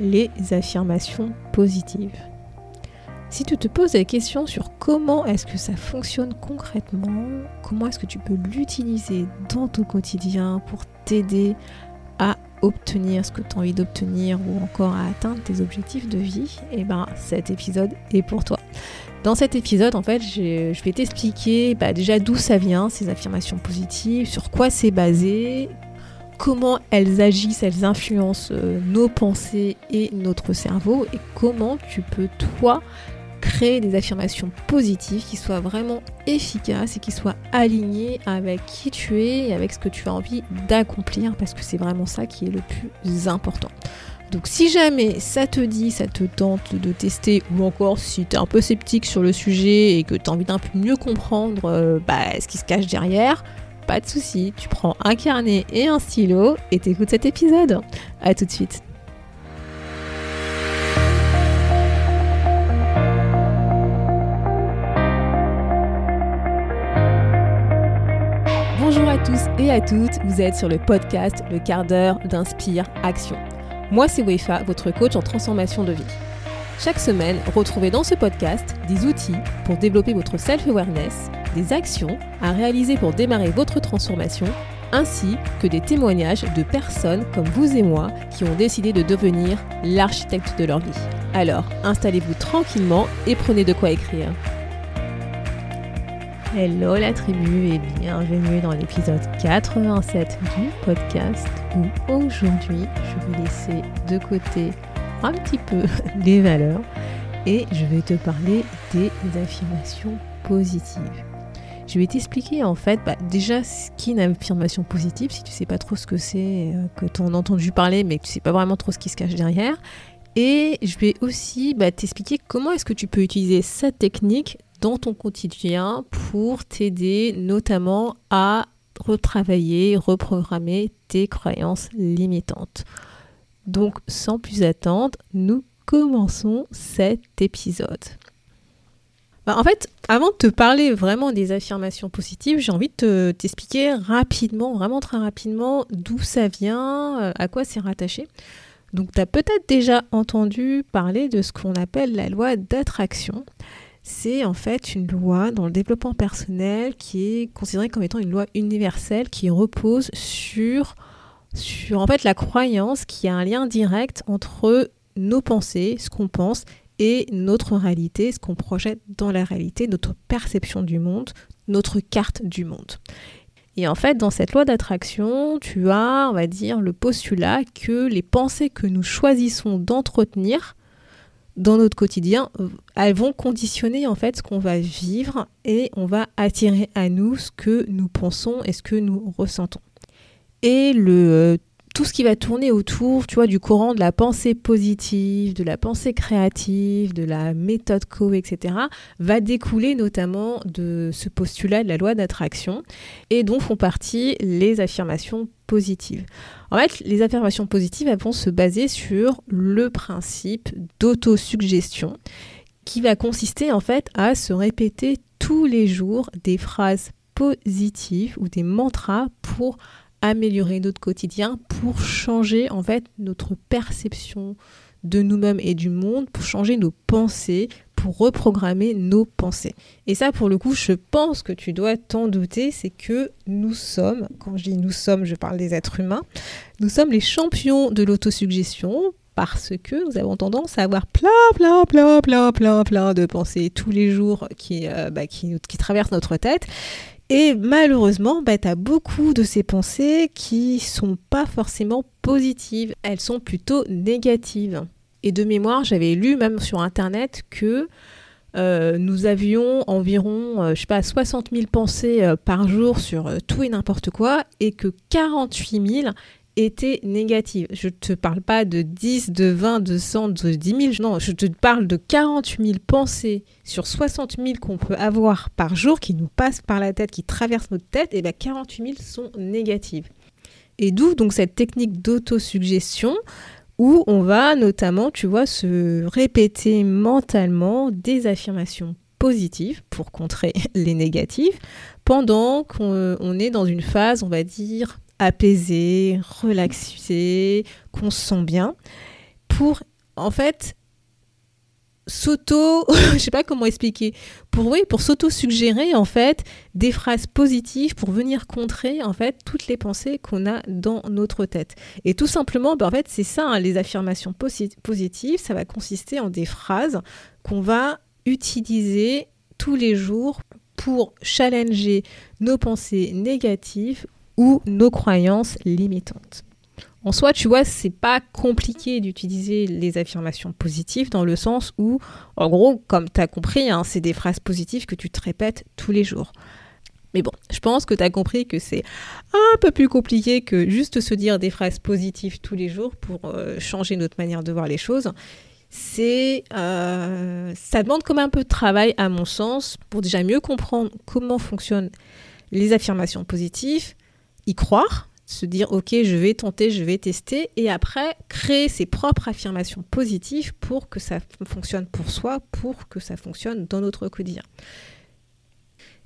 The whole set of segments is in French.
les affirmations positives. Si tu te poses la question sur comment est-ce que ça fonctionne concrètement, comment est-ce que tu peux l'utiliser dans ton quotidien pour t'aider à obtenir ce que tu as envie d'obtenir ou encore à atteindre tes objectifs de vie, et eh ben cet épisode est pour toi. Dans cet épisode, en fait, je vais t'expliquer bah, déjà d'où ça vient, ces affirmations positives, sur quoi c'est basé, comment elles agissent, elles influencent euh, nos pensées et notre cerveau, et comment tu peux, toi, créer des affirmations positives qui soient vraiment efficaces et qui soient alignées avec qui tu es et avec ce que tu as envie d'accomplir parce que c'est vraiment ça qui est le plus important. Donc si jamais ça te dit, ça te tente de tester, ou encore si tu es un peu sceptique sur le sujet et que tu as envie d'un peu mieux comprendre euh, bah, ce qui se cache derrière, pas de souci, tu prends un carnet et un stylo et t'écoutes cet épisode. A tout de suite. Bonjour à tous et à toutes, vous êtes sur le podcast Le quart d'heure d'Inspire Action. Moi c'est Wefa, votre coach en transformation de vie. Chaque semaine, retrouvez dans ce podcast des outils pour développer votre self-awareness, des actions à réaliser pour démarrer votre transformation, ainsi que des témoignages de personnes comme vous et moi qui ont décidé de devenir l'architecte de leur vie. Alors, installez-vous tranquillement et prenez de quoi écrire. Hello la tribu et bienvenue dans l'épisode 87 du podcast où aujourd'hui je vais laisser de côté un petit peu les valeurs et je vais te parler des affirmations positives. Je vais t'expliquer en fait bah, déjà ce qu'est une affirmation positive si tu sais pas trop ce que c'est, euh, que tu en as entendu parler mais que tu sais pas vraiment trop ce qui se cache derrière. Et je vais aussi bah, t'expliquer comment est-ce que tu peux utiliser cette technique dans ton quotidien pour t'aider notamment à retravailler, reprogrammer tes croyances limitantes. Donc sans plus attendre, nous commençons cet épisode. Bah, en fait, avant de te parler vraiment des affirmations positives, j'ai envie de t'expliquer rapidement, vraiment très rapidement, d'où ça vient, euh, à quoi c'est rattaché. Donc tu as peut-être déjà entendu parler de ce qu'on appelle la loi d'attraction c'est en fait une loi dans le développement personnel qui est considérée comme étant une loi universelle qui repose sur, sur en fait la croyance qu'il y a un lien direct entre nos pensées, ce qu'on pense, et notre réalité, ce qu'on projette dans la réalité, notre perception du monde, notre carte du monde. Et en fait, dans cette loi d'attraction, tu as, on dire, le postulat que les pensées que nous choisissons d'entretenir dans notre quotidien, elles vont conditionner en fait ce qu'on va vivre et on va attirer à nous ce que nous pensons et ce que nous ressentons. Et euh, tout ce qui va tourner autour, tu du courant de la pensée positive, de la pensée créative, de la méthode Co, etc., va découler notamment de ce postulat de la loi d'attraction et dont font partie les affirmations positives. En fait, les affirmations positives vont se baser sur le principe d'autosuggestion qui va consister en fait à se répéter tous les jours des phrases positives ou des mantras pour améliorer notre quotidien, pour changer en fait notre perception de nous-mêmes et du monde, pour changer nos pensées, pour reprogrammer nos pensées. Et ça, pour le coup, je pense que tu dois t'en douter, c'est que nous sommes, quand je dis nous sommes, je parle des êtres humains, nous sommes les champions de l'autosuggestion parce que nous avons tendance à avoir plein, plein, plein, plein, plein, plein de pensées tous les jours qui, euh, bah, qui, qui traversent notre tête et malheureusement, bah, tu as beaucoup de ces pensées qui sont pas forcément positives, elles sont plutôt négatives. Et de mémoire, j'avais lu même sur Internet que euh, nous avions environ, euh, je sais pas, 60 000 pensées euh, par jour sur tout et n'importe quoi, et que 48 000 était négative. Je ne te parle pas de 10, de 20, de 100, de 10 000. Non, je te parle de 48 000 pensées sur 60 000 qu'on peut avoir par jour qui nous passent par la tête, qui traversent notre tête. Et bien 48 000 sont négatives. Et d'où donc cette technique d'autosuggestion où on va notamment, tu vois, se répéter mentalement des affirmations positives pour contrer les négatives pendant qu'on est dans une phase, on va dire, apaisé, relaxé, qu'on se sent bien, pour, en fait, s'auto, je sais pas comment expliquer, pour oui, pour s'auto-suggérer en fait des phrases positives pour venir contrer en fait toutes les pensées qu'on a dans notre tête. Et tout simplement, ben, en fait, c'est ça, hein, les affirmations positives, ça va consister en des phrases qu'on va utiliser tous les jours pour challenger nos pensées négatives ou nos croyances limitantes. En soi, tu vois, c'est pas compliqué d'utiliser les affirmations positives dans le sens où, en gros, comme tu as compris, hein, c'est des phrases positives que tu te répètes tous les jours. Mais bon, je pense que tu as compris que c'est un peu plus compliqué que juste se dire des phrases positives tous les jours pour euh, changer notre manière de voir les choses. C'est, euh, ça demande comme un peu de travail, à mon sens, pour déjà mieux comprendre comment fonctionnent les affirmations positives, y croire, se dire ok je vais tenter, je vais tester et après créer ses propres affirmations positives pour que ça fonctionne pour soi, pour que ça fonctionne dans notre quotidien.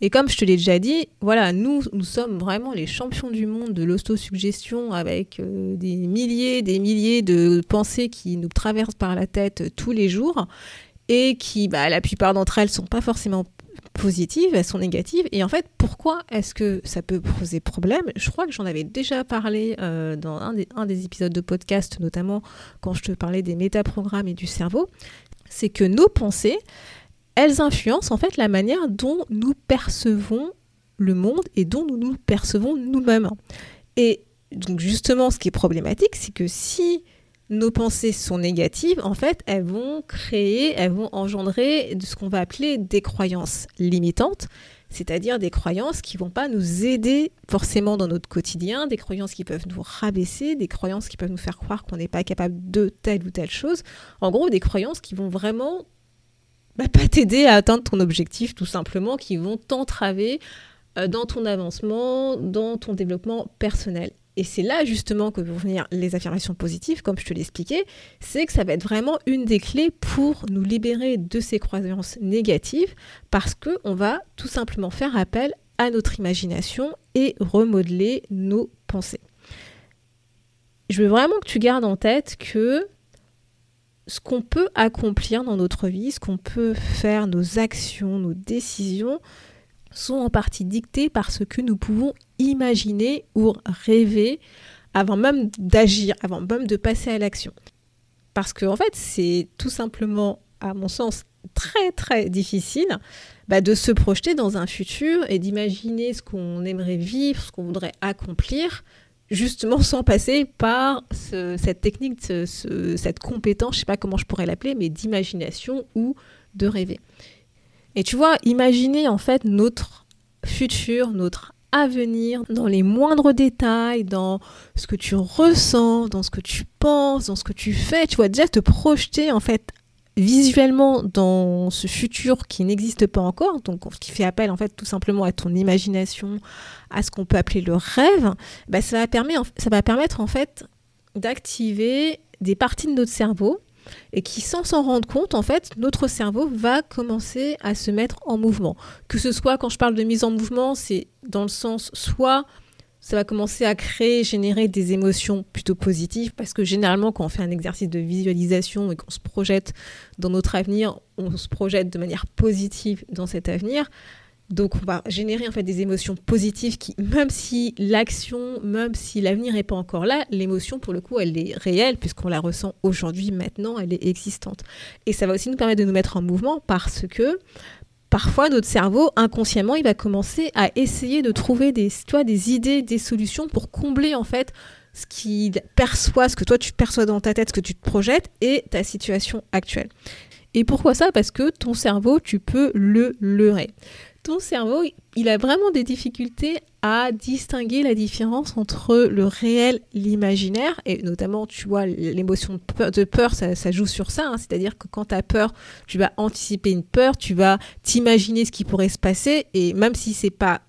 Et comme je te l'ai déjà dit, voilà, nous, nous sommes vraiment les champions du monde de l'autosuggestion avec euh, des milliers, des milliers de pensées qui nous traversent par la tête tous les jours et qui, bah, la plupart d'entre elles, sont pas forcément positives, elles sont négatives. Et en fait, pourquoi est-ce que ça peut poser problème? Je crois que j'en avais déjà parlé euh, dans un des, un des, épisodes de podcast, notamment quand je te parlais des métaprogrammes et du cerveau. C'est que nos pensées, elles influencent en fait la manière dont nous percevons le monde et dont nous nous percevons nous-mêmes. Et donc justement, ce qui est problématique, c'est que si nos pensées sont négatives, en fait, elles vont créer, elles vont engendrer ce qu'on va appeler des croyances limitantes, c'est-à-dire des croyances qui vont pas nous aider forcément dans notre quotidien, des croyances qui peuvent nous rabaisser, des croyances qui peuvent nous faire croire qu'on n'est pas capable de telle ou telle chose. En gros, des croyances qui vont vraiment bah, pas t'aider à atteindre ton objectif, tout simplement, qui vont t'entraver euh, dans ton avancement, dans ton développement personnel. Et c'est là justement que vont venir les affirmations positives, comme je te l'expliquais, c'est que ça va être vraiment une des clés pour nous libérer de ces croyances négatives, parce qu'on va tout simplement faire appel à notre imagination et remodeler nos pensées. Je veux vraiment que tu gardes en tête que ce qu'on peut accomplir dans notre vie, ce qu'on peut faire, nos actions, nos décisions, sont en partie dictées par ce que nous pouvons imaginer ou rêver avant même d'agir, avant même de passer à l'action. Parce que en fait, c'est tout simplement, à mon sens, très très difficile bah, de se projeter dans un futur et d'imaginer ce qu'on aimerait vivre, ce qu'on voudrait accomplir, justement sans passer par cette technique, cette compétence, je ne sais pas comment je pourrais l'appeler, mais d'imagination ou de rêver. Et tu vois, imaginer en fait notre futur, notre avenir dans les moindres détails, dans ce que tu ressens, dans ce que tu penses, dans ce que tu fais, tu vois, déjà te projeter en fait visuellement dans ce futur qui n'existe pas encore, donc qui fait appel en fait tout simplement à ton imagination, à ce qu'on peut appeler le rêve, bah, ça, va permettre, ça va permettre en fait d'activer des parties de notre cerveau et qui, sans s'en rendre compte, en fait, notre cerveau va commencer à se mettre en mouvement. Que ce soit, quand je parle de mise en mouvement, c'est dans le sens soit ça va commencer à créer, générer des émotions plutôt positives, parce que généralement, quand on fait un exercice de visualisation et qu'on se projette dans notre avenir, on se projette de manière positive dans cet avenir. Donc on va générer en fait des émotions positives qui, même si l'action, même si l'avenir n'est pas encore là, l'émotion pour le coup elle est réelle puisqu'on la ressent aujourd'hui, maintenant, elle est existante. Et ça va aussi nous permettre de nous mettre en mouvement parce que parfois notre cerveau inconsciemment il va commencer à essayer de trouver des, toi, des idées, des solutions pour combler en fait ce qu'il perçoit, ce que toi tu perçois dans ta tête, ce que tu te projettes et ta situation actuelle. Et pourquoi ça? Parce que ton cerveau, tu peux le leurrer ton cerveau, il a vraiment des difficultés à distinguer la différence entre le réel, l'imaginaire, et notamment, tu vois, l'émotion de peur, ça, joue sur ça, hein. c'est-à-dire que quand tu as peur, tu vas anticiper une peur, tu vas t'imaginer ce qui pourrait se passer, et même si c'est pas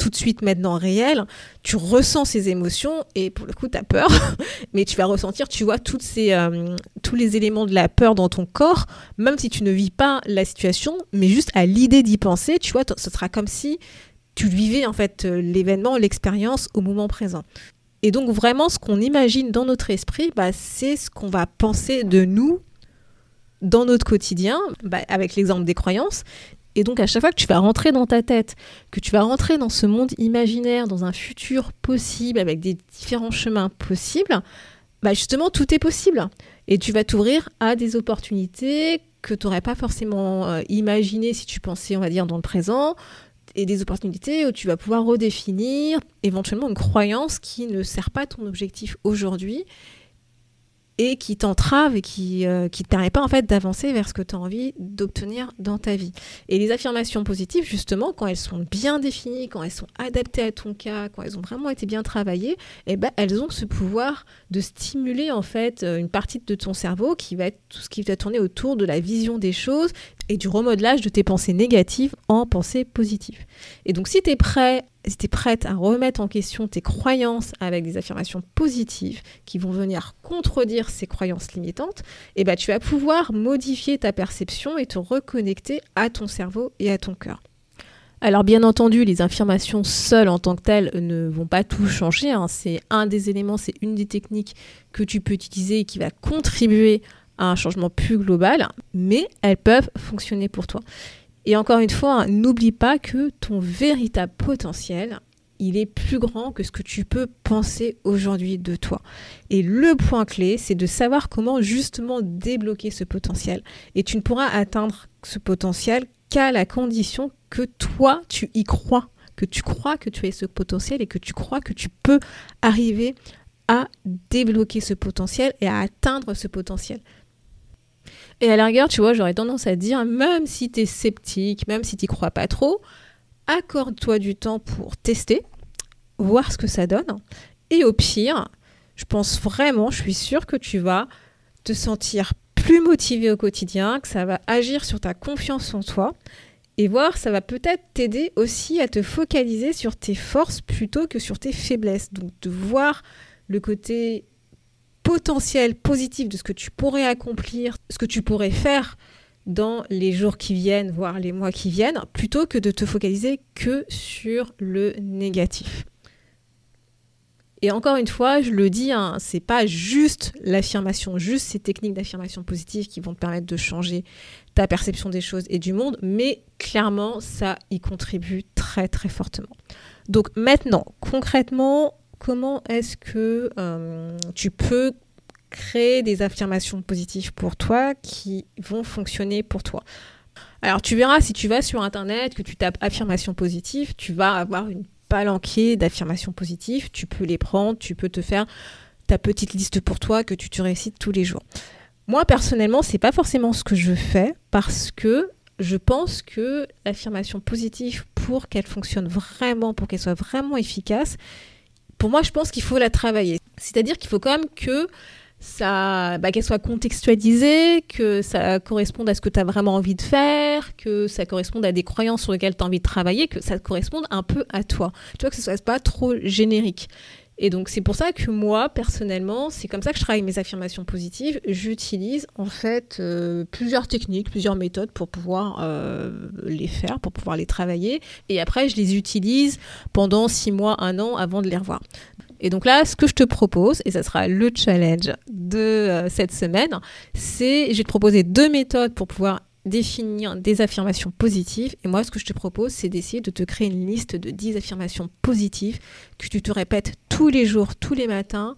tout de suite maintenant réel, tu ressens ces émotions et pour le coup tu as peur, mais tu vas ressentir, tu vois, euh, tous les éléments de la peur dans ton corps, même si tu ne vis pas la situation, mais juste à l'idée d'y penser, tu vois, ce sera comme si tu vivais en fait euh, l'événement, l'expérience au moment présent. Et donc vraiment, ce qu'on imagine dans notre esprit, bah, c'est ce qu'on va penser de nous dans notre quotidien, bah, avec l'exemple des croyances. Et donc à chaque fois que tu vas rentrer dans ta tête, que tu vas rentrer dans ce monde imaginaire, dans un futur possible, avec des différents chemins possibles, bah justement tout est possible. Et tu vas t'ouvrir à des opportunités que tu n'aurais pas forcément euh, imaginées si tu pensais, on va dire, dans le présent, et des opportunités où tu vas pouvoir redéfinir éventuellement une croyance qui ne sert pas ton objectif aujourd'hui et qui t'entrave et qui ne euh, te pas en fait d'avancer vers ce que tu as envie d'obtenir dans ta vie. Et les affirmations positives, justement, quand elles sont bien définies, quand elles sont adaptées à ton cas, quand elles ont vraiment été bien travaillées, eh ben, elles ont ce pouvoir de stimuler en fait euh, une partie de ton cerveau qui va être tout ce qui va tourner autour de la vision des choses et du remodelage de tes pensées négatives en pensées positives. Et donc si tu es prêt si tu prête à remettre en question tes croyances avec des affirmations positives qui vont venir contredire ces croyances limitantes, eh ben, tu vas pouvoir modifier ta perception et te reconnecter à ton cerveau et à ton cœur. Alors bien entendu, les affirmations seules en tant que telles ne vont pas tout changer. Hein. C'est un des éléments, c'est une des techniques que tu peux utiliser et qui va contribuer un changement plus global, mais elles peuvent fonctionner pour toi. Et encore une fois, n'oublie pas que ton véritable potentiel, il est plus grand que ce que tu peux penser aujourd'hui de toi. Et le point clé, c'est de savoir comment justement débloquer ce potentiel. Et tu ne pourras atteindre ce potentiel qu'à la condition que toi, tu y crois, que tu crois que tu as ce potentiel et que tu crois que tu peux arriver à débloquer ce potentiel et à atteindre ce potentiel. Et à la tu vois, j'aurais tendance à dire, même si tu es sceptique, même si tu crois pas trop, accorde-toi du temps pour tester, voir ce que ça donne. Et au pire, je pense vraiment, je suis sûre que tu vas te sentir plus motivé au quotidien, que ça va agir sur ta confiance en toi. Et voir, ça va peut-être t'aider aussi à te focaliser sur tes forces plutôt que sur tes faiblesses. Donc de voir le côté potentiel positif de ce que tu pourrais accomplir, ce que tu pourrais faire dans les jours qui viennent, voire les mois qui viennent, plutôt que de te focaliser que sur le négatif. Et encore une fois, je le dis, hein, c'est pas juste l'affirmation, juste ces techniques d'affirmation positive qui vont te permettre de changer ta perception des choses et du monde, mais clairement, ça y contribue très très fortement. Donc maintenant, concrètement, comment est-ce que euh, tu peux créer des affirmations positives pour toi qui vont fonctionner pour toi? Alors tu verras si tu vas sur internet que tu tapes affirmations positives, tu vas avoir une palanquée d'affirmations positives, tu peux les prendre, tu peux te faire ta petite liste pour toi que tu te récites tous les jours. Moi personnellement, c'est pas forcément ce que je fais parce que je pense que l'affirmation positive pour qu'elle fonctionne vraiment, pour qu'elle soit vraiment efficace, pour moi, je pense qu'il faut la travailler. C'est-à-dire qu'il faut quand même que ça, bah, qu'elle soit contextualisée, que ça corresponde à ce que tu as vraiment envie de faire, que ça corresponde à des croyances sur lesquelles tu as envie de travailler, que ça corresponde un peu à toi. Tu vois, que ce soit pas trop générique. Et donc c'est pour ça que moi, personnellement, c'est comme ça que je travaille mes affirmations positives. J'utilise en fait euh, plusieurs techniques, plusieurs méthodes pour pouvoir euh, les faire, pour pouvoir les travailler. Et après, je les utilise pendant six mois, un an avant de les revoir. Et donc là, ce que je te propose, et ça sera le challenge de euh, cette semaine, c'est je vais te proposer deux méthodes pour pouvoir définir des affirmations positives. Et moi, ce que je te propose, c'est d'essayer de te créer une liste de 10 affirmations positives que tu te répètes tous les jours, tous les matins.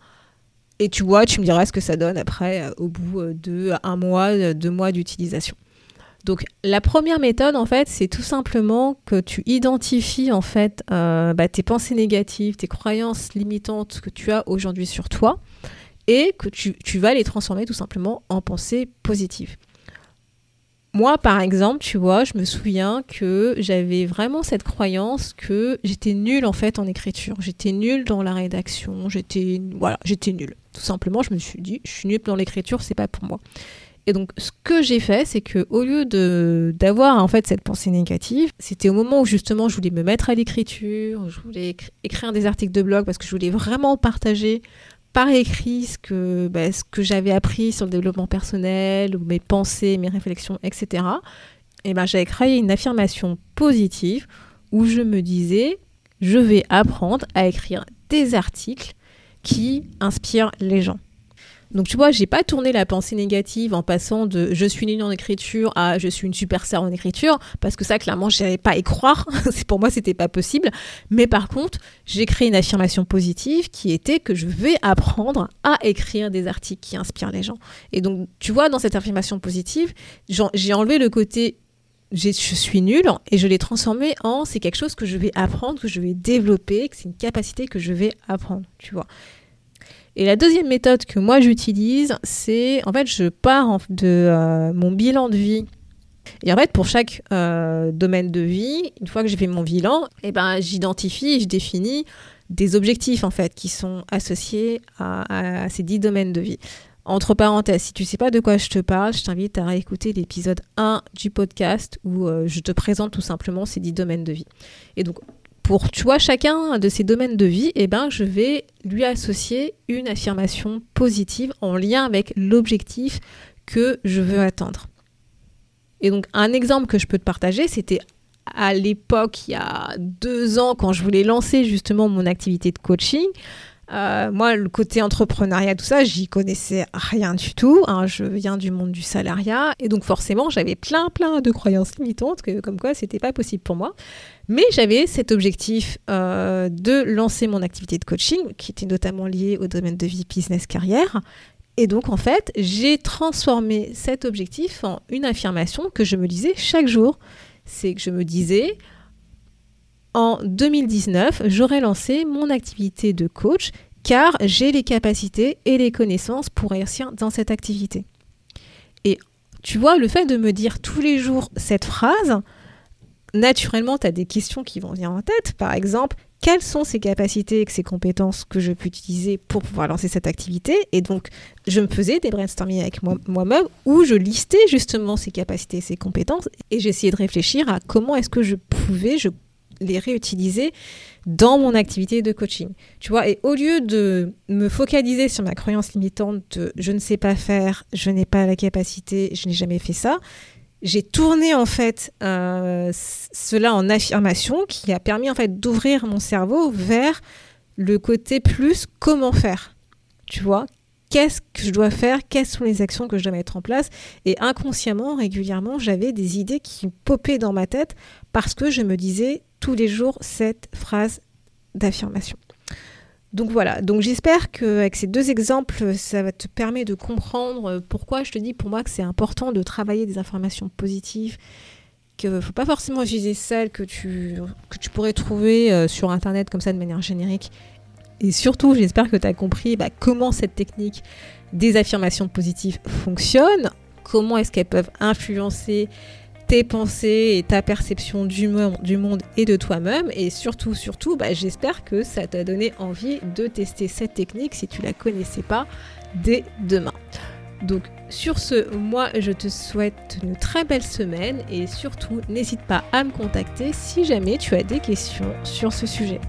Et tu vois, tu me diras ce que ça donne après, euh, au bout euh, de un mois, euh, deux mois d'utilisation. Donc la première méthode, en fait, c'est tout simplement que tu identifies en fait bah, tes pensées négatives, tes croyances limitantes que tu as aujourd'hui sur toi, et que tu vas les transformer tout simplement en pensées positives. Moi, par exemple, tu vois, je me souviens que j'avais vraiment cette croyance que j'étais nulle en fait en écriture. J'étais nulle dans la rédaction. J'étais, nulle. Tout simplement, je me suis dit, je suis nulle dans l'écriture, c'est pas pour moi. Et donc, ce que j'ai fait, c'est que au lieu d'avoir en fait cette pensée négative, c'était au moment où justement je voulais me mettre à l'écriture, je voulais écrire des articles de blog parce que je voulais vraiment partager par écrit ce que, bah, ce que j'avais appris sur le développement personnel, mes pensées, mes réflexions, etc., et ben, j'avais créé une affirmation positive où je me disais, je vais apprendre à écrire des articles qui inspirent les gens. Donc tu vois, j'ai pas tourné la pensée négative en passant de je suis nulle en écriture à je suis une superstar en écriture parce que ça clairement j'avais pas à y croire, c'est pour moi c'était pas possible. Mais par contre, j'ai créé une affirmation positive qui était que je vais apprendre à écrire des articles qui inspirent les gens. Et donc tu vois dans cette affirmation positive, j'ai enlevé le côté je suis nulle et je l'ai transformé en c'est quelque chose que je vais apprendre, que je vais développer, que c'est une capacité que je vais apprendre, tu vois. Et la deuxième méthode que moi j'utilise, c'est en fait je pars de euh, mon bilan de vie. Et en fait pour chaque euh, domaine de vie, une fois que j'ai fait mon bilan, eh ben j'identifie, je définis des objectifs en fait qui sont associés à, ces dix domaines de vie. Entre parenthèses, si tu sais pas de quoi je te parle, je t'invite à réécouter l'épisode 1 du podcast où euh, je te présente tout simplement ces dix domaines de vie. Et donc pour tu chacun de ces domaines de vie, eh ben, je vais lui associer une affirmation positive en lien avec l'objectif que je veux atteindre. Et donc un exemple que je peux te partager, c'était à l'époque, il y a deux ans, quand je voulais lancer justement mon activité de coaching. Euh, moi, le côté entrepreneuriat, tout ça, j'y connaissais rien du tout. Hein. je viens du monde du salariat et donc forcément, j'avais plein, plein de croyances limitantes, que, comme quoi c'était pas possible pour moi. Mais j'avais cet objectif euh, de lancer mon activité de coaching, qui était notamment lié au domaine de vie, business, carrière. Et donc, en fait, j'ai transformé cet objectif en une affirmation que je me disais chaque jour. C'est que je me disais, en 2019, j'aurais lancé mon activité de coach car j'ai les capacités et les connaissances pour réussir dans cette activité. Et tu vois, le fait de me dire tous les jours cette phrase, naturellement, tu as des questions qui vont venir en tête. Par exemple, quelles sont ces capacités et ces compétences que je peux utiliser pour pouvoir lancer cette activité? Et donc, je me faisais des brainstorming avec moi-même où je listais justement ces capacités et ces compétences et j'essayais de réfléchir à comment est-ce que je pouvais je, les réutiliser dans mon activité de coaching. Tu vois, et au lieu de me focaliser sur ma croyance limitante de je ne sais pas faire, je n'ai pas la capacité, je n'ai jamais fait ça, j'ai tourné en fait euh, cela en affirmation qui a permis en fait d'ouvrir mon cerveau vers le côté plus comment faire. Tu vois, qu'est-ce que je dois faire, quelles sont les actions que je dois mettre en place. Et inconsciemment, régulièrement, j'avais des idées qui popaient dans ma tête parce que je me disais tous les jours cette phrase d'affirmation. Donc voilà, donc j'espère qu'avec ces deux exemples, ça va te permettre de comprendre pourquoi je te dis pour moi que c'est important de travailler des informations positives, qu'il ne faut pas forcément utiliser celles que tu, pourrais trouver euh, sur Internet comme ça de manière générique. Et surtout, j'espère que tu as compris bah, comment cette technique des affirmations positives fonctionne, comment est-ce qu'elles peuvent influencer tes pensées et ta perception du, du monde et de toi-même. Et surtout, surtout, bah, j'espère que ça t'a donné envie de tester cette technique si tu la connaissais pas dès demain. Donc sur ce, moi je te souhaite une très belle semaine et surtout n'hésite pas à me contacter si jamais tu as des questions sur ce sujet.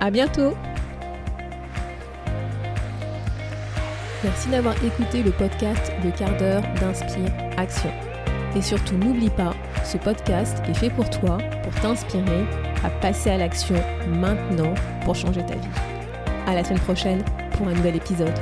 À bientôt. Merci d'avoir écouté le podcast Le quart d'heure d'Inspire Action. Et surtout, n'oublie pas, ce podcast est fait pour toi, pour t'inspirer à passer à l'action maintenant pour changer ta vie. À la semaine prochaine pour un nouvel épisode.